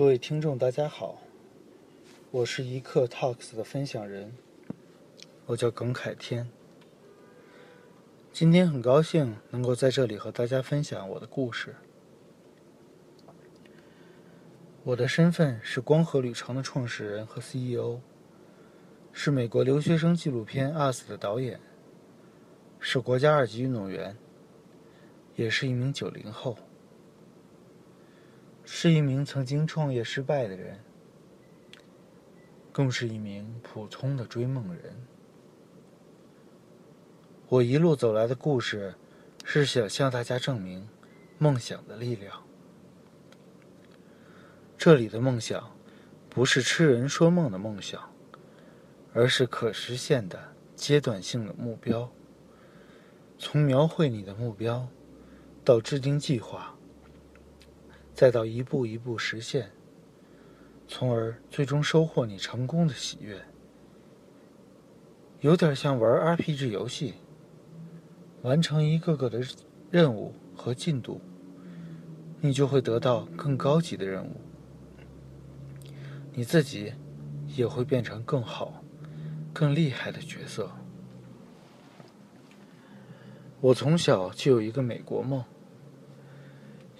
各位听众，大家好，我是一刻 Talks 的分享人，我叫耿凯天。今天很高兴能够在这里和大家分享我的故事。我的身份是光合旅程的创始人和 CEO，是美国留学生纪录片《US》的导演，是国家二级运动员，也是一名九零后。是一名曾经创业失败的人，更是一名普通的追梦人。我一路走来的故事，是想向大家证明梦想的力量。这里的梦想，不是痴人说梦的梦想，而是可实现的阶段性的目标。从描绘你的目标，到制定计划。再到一步一步实现，从而最终收获你成功的喜悦，有点像玩 RPG 游戏，完成一个个的任务和进度，你就会得到更高级的任务，你自己也会变成更好、更厉害的角色。我从小就有一个美国梦。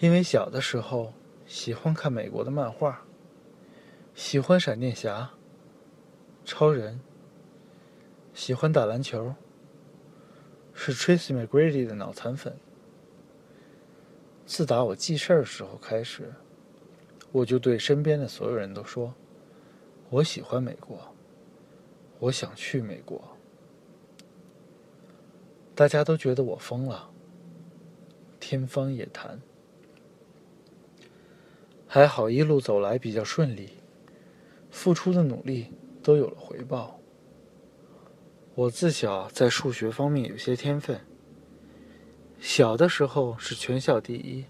因为小的时候喜欢看美国的漫画，喜欢闪电侠、超人，喜欢打篮球，是 Tracy McGrady 的脑残粉。自打我记事儿的时候开始，我就对身边的所有人都说：“我喜欢美国，我想去美国。”大家都觉得我疯了，天方夜谭。还好，一路走来比较顺利，付出的努力都有了回报。我自小在数学方面有些天分，小的时候是全校第一，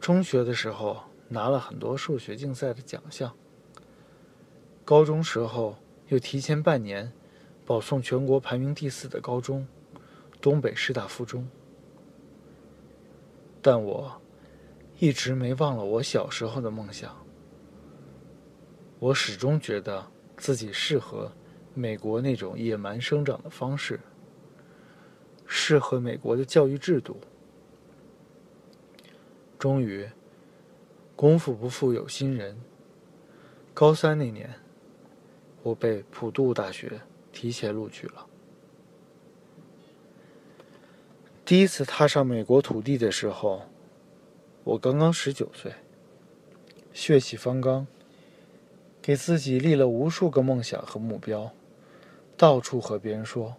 中学的时候拿了很多数学竞赛的奖项，高中时候又提前半年保送全国排名第四的高中——东北师大附中，但我。一直没忘了我小时候的梦想。我始终觉得自己适合美国那种野蛮生长的方式，适合美国的教育制度。终于，功夫不负有心人。高三那年，我被普渡大学提前录取了。第一次踏上美国土地的时候。我刚刚十九岁，血气方刚，给自己立了无数个梦想和目标，到处和别人说：“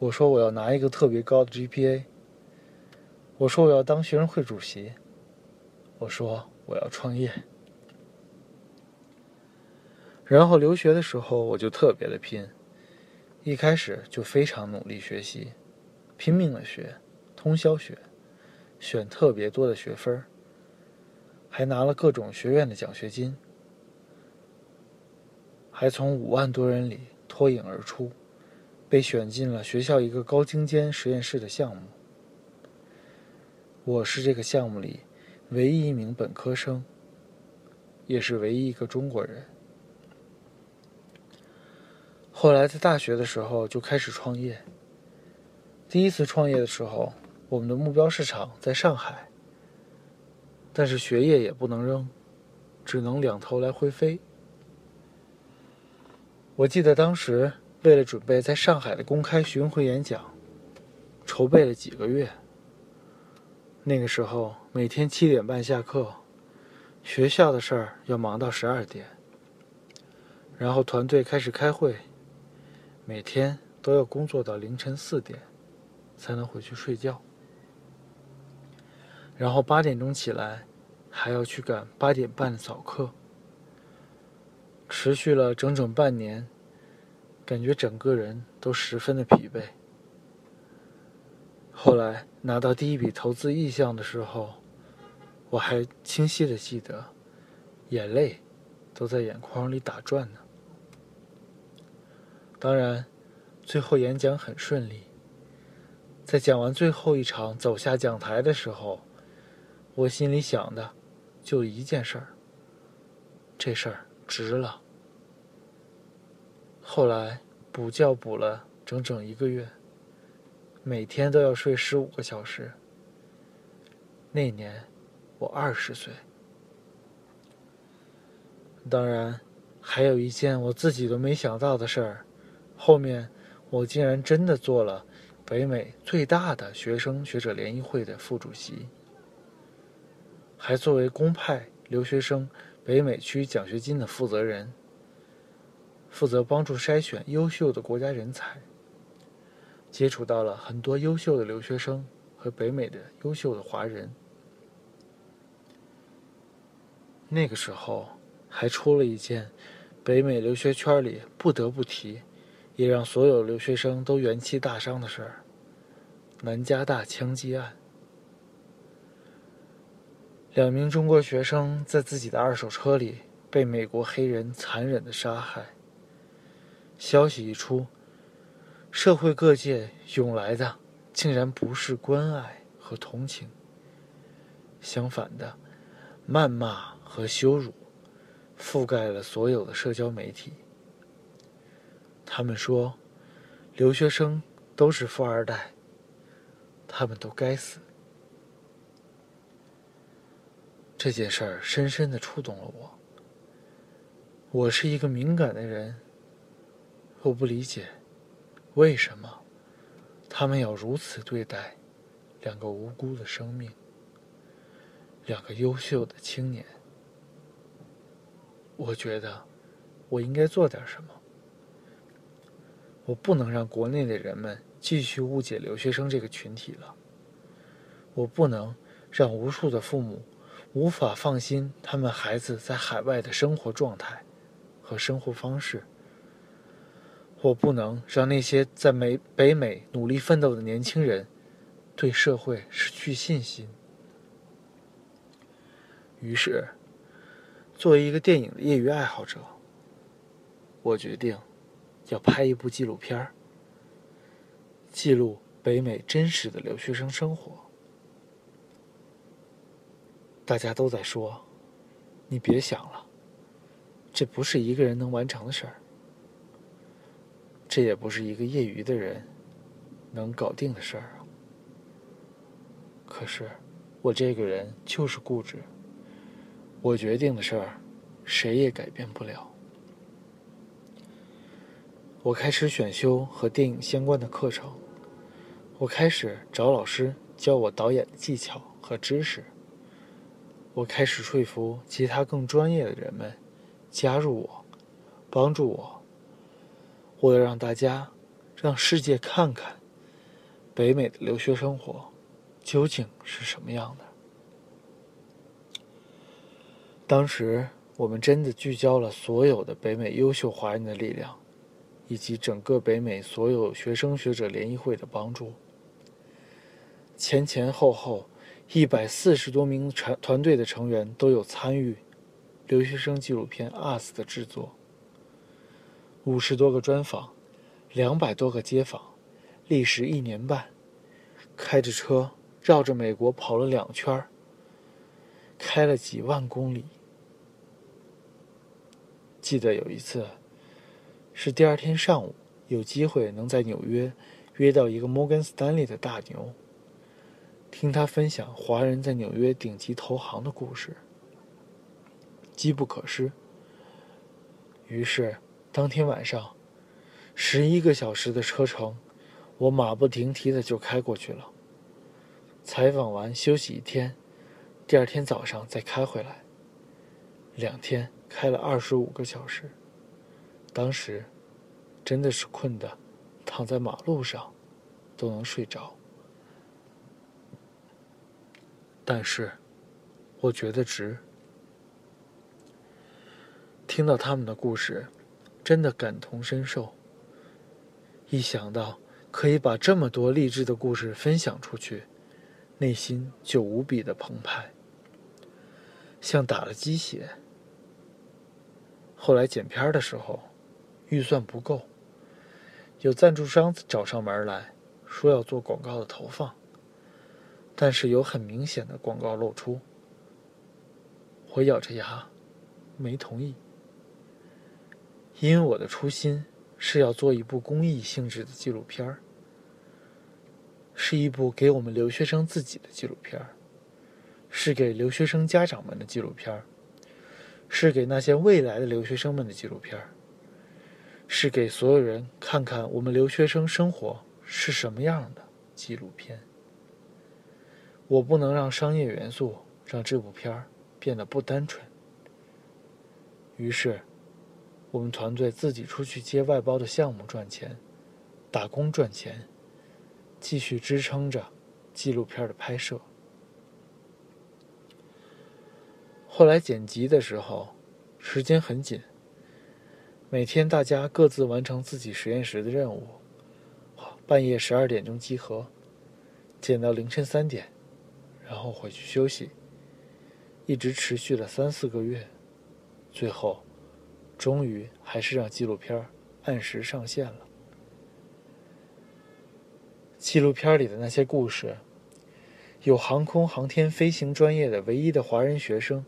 我说我要拿一个特别高的 GPA。我说我要当学生会主席。我说我要创业。”然后留学的时候我就特别的拼，一开始就非常努力学习，拼命的学，通宵学。选特别多的学分还拿了各种学院的奖学金，还从五万多人里脱颖而出，被选进了学校一个高精尖实验室的项目。我是这个项目里唯一一名本科生，也是唯一一个中国人。后来在大学的时候就开始创业。第一次创业的时候。我们的目标市场在上海，但是学业也不能扔，只能两头来回飞。我记得当时为了准备在上海的公开巡回演讲，筹备了几个月。那个时候每天七点半下课，学校的事儿要忙到十二点，然后团队开始开会，每天都要工作到凌晨四点，才能回去睡觉。然后八点钟起来，还要去赶八点半的早课，持续了整整半年，感觉整个人都十分的疲惫。后来拿到第一笔投资意向的时候，我还清晰的记得，眼泪都在眼眶里打转呢。当然，最后演讲很顺利，在讲完最后一场走下讲台的时候。我心里想的，就一件事儿：这事儿值了。后来补觉补了整整一个月，每天都要睡十五个小时。那年我二十岁。当然，还有一件我自己都没想到的事儿，后面我竟然真的做了北美最大的学生学者联谊会的副主席，还作为公派留学生北美区奖学金的负责人，负责帮助筛选优秀的国家人才，接触到了很多优秀的留学生和北美的优秀的华人。那个时候。还出了一件北美留学圈里不得不提，也让所有留学生都元气大伤的事儿——南加大枪击案。两名中国学生在自己的二手车里被美国黑人残忍的杀害。消息一出，社会各界涌来的竟然不是关爱和同情，相反的，谩骂和羞辱。覆盖了所有的社交媒体。他们说，留学生都是富二代，他们都该死。这件事儿深深的触动了我。我是一个敏感的人，我不理解，为什么他们要如此对待两个无辜的生命，两个优秀的青年。我觉得，我应该做点什么。我不能让国内的人们继续误解留学生这个群体了。我不能让无数的父母无法放心他们孩子在海外的生活状态和生活方式。我不能让那些在美北美努力奋斗的年轻人对社会失去信心。于是。作为一个电影的业余爱好者，我决定要拍一部纪录片，记录北美真实的留学生生活。大家都在说：“你别想了，这不是一个人能完成的事儿，这也不是一个业余的人能搞定的事儿啊。”可是，我这个人就是固执。我决定的事儿，谁也改变不了。我开始选修和电影相关的课程，我开始找老师教我导演的技巧和知识。我开始说服其他更专业的人们加入我，帮助我。我要让大家，让世界看看北美的留学生活究竟是什么样的。当时，我们真的聚焦了所有的北美优秀华人的力量，以及整个北美所有学生学者联谊会的帮助。前前后后，一百四十多名团团队的成员都有参与留学生纪录片《US》的制作。五十多个专访，两百多个街访，历时一年半，开着车绕着美国跑了两圈开了几万公里。记得有一次，是第二天上午，有机会能在纽约约到一个摩根斯丹利的大牛，听他分享华人在纽约顶级投行的故事，机不可失。于是当天晚上，十一个小时的车程，我马不停蹄的就开过去了。采访完休息一天，第二天早上再开回来，两天。开了二十五个小时，当时真的是困的，躺在马路上都能睡着。但是我觉得值。听到他们的故事，真的感同身受。一想到可以把这么多励志的故事分享出去，内心就无比的澎湃，像打了鸡血。后来剪片的时候，预算不够，有赞助商找上门来说要做广告的投放，但是有很明显的广告露出。我咬着牙，没同意，因为我的初心是要做一部公益性质的纪录片儿，是一部给我们留学生自己的纪录片儿，是给留学生家长们的纪录片儿，是给那些未来的留学生们的纪录片儿，是给所有人看看我们留学生生活是什么样的纪录片。我不能让商业元素让这部片儿变得不单纯。于是，我们团队自己出去接外包的项目赚钱，打工赚钱，继续支撑着纪录片的拍摄。后来剪辑的时候，时间很紧，每天大家各自完成自己实验室的任务，半夜十二点钟集合，剪到凌晨三点。然后回去休息，一直持续了三四个月，最后，终于还是让纪录片按时上线了。纪录片里的那些故事，有航空航天飞行专业的唯一的华人学生，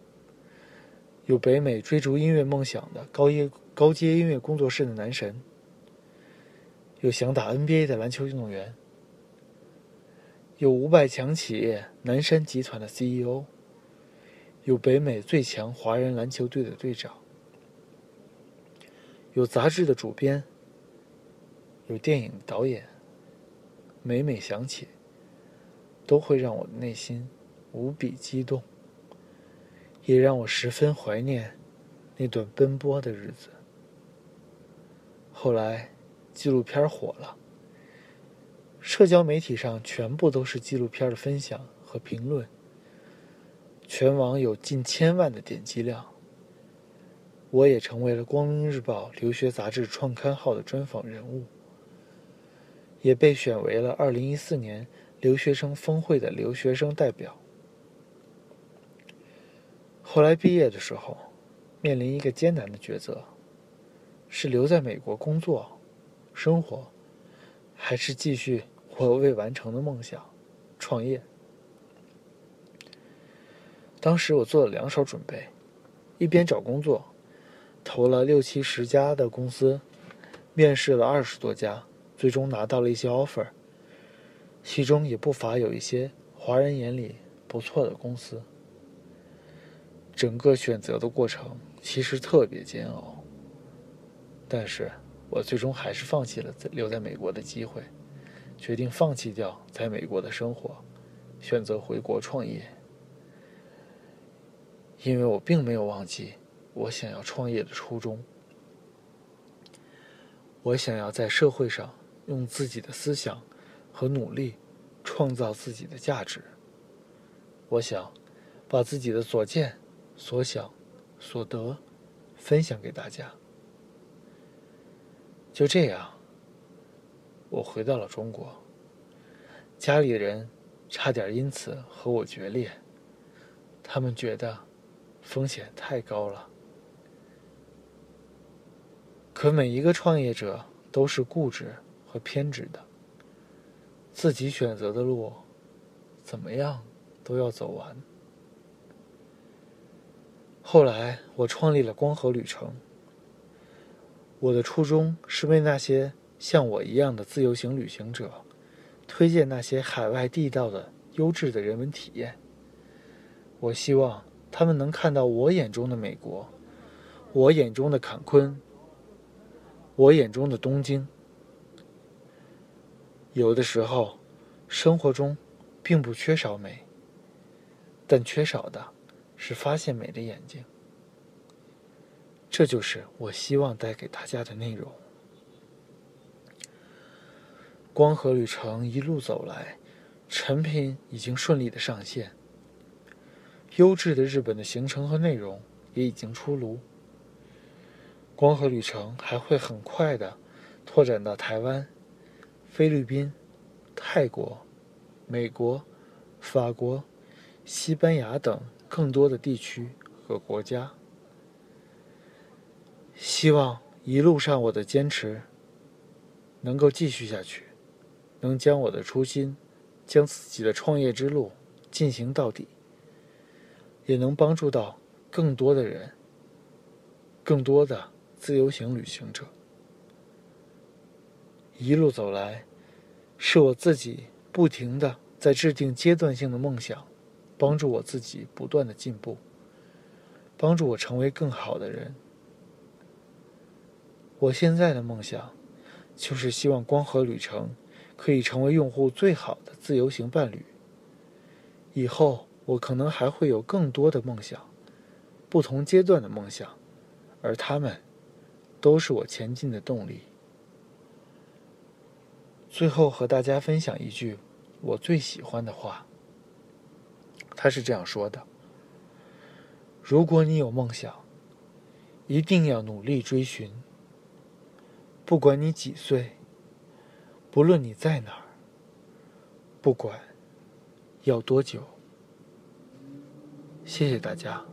有北美追逐音乐梦想的高音高阶音乐工作室的男神，有想打 NBA 的篮球运动员。有五百强企业南山集团的 CEO，有北美最强华人篮球队的队长，有杂志的主编，有电影导演。每每想起，都会让我的内心无比激动，也让我十分怀念那段奔波的日子。后来，纪录片火了。社交媒体上全部都是纪录片的分享和评论，全网有近千万的点击量。我也成为了《光明日报》留学杂志创刊号的专访人物，也被选为了2014年留学生峰会的留学生代表。后来毕业的时候，面临一个艰难的抉择：是留在美国工作、生活。还是继续我未完成的梦想，创业。当时我做了两手准备，一边找工作，投了六七十家的公司，面试了二十多家，最终拿到了一些 offer。其中也不乏有一些华人眼里不错的公司。整个选择的过程其实特别煎熬，但是。我最终还是放弃了留在美国的机会，决定放弃掉在美国的生活，选择回国创业。因为我并没有忘记我想要创业的初衷。我想要在社会上用自己的思想和努力创造自己的价值。我想把自己的所见、所想、所得分享给大家。就这样，我回到了中国。家里人差点因此和我决裂，他们觉得风险太高了。可每一个创业者都是固执和偏执的，自己选择的路，怎么样都要走完。后来，我创立了光合旅程。我的初衷是为那些像我一样的自由行旅行者，推荐那些海外地道的优质的人文体验。我希望他们能看到我眼中的美国，我眼中的坎昆，我眼中的东京。有的时候，生活中并不缺少美，但缺少的是发现美的眼睛。这就是我希望带给大家的内容。光合旅程一路走来，成品已经顺利的上线，优质的日本的行程和内容也已经出炉。光合旅程还会很快的拓展到台湾、菲律宾、泰国、美国、法国、西班牙等更多的地区和国家。希望一路上我的坚持能够继续下去，能将我的初心，将自己的创业之路进行到底，也能帮助到更多的人更多的自由行旅行者。一路走来，是我自己不停的在制定阶段性的梦想，帮助我自己不断的进步，帮助我成为更好的人。我现在的梦想，就是希望光合旅程可以成为用户最好的自由行伴侣。以后我可能还会有更多的梦想，不同阶段的梦想，而他们都是我前进的动力。最后和大家分享一句我最喜欢的话，他是这样说的：“如果你有梦想，一定要努力追寻。不管你几岁，不论你在哪儿，不管要多久。”谢谢大家。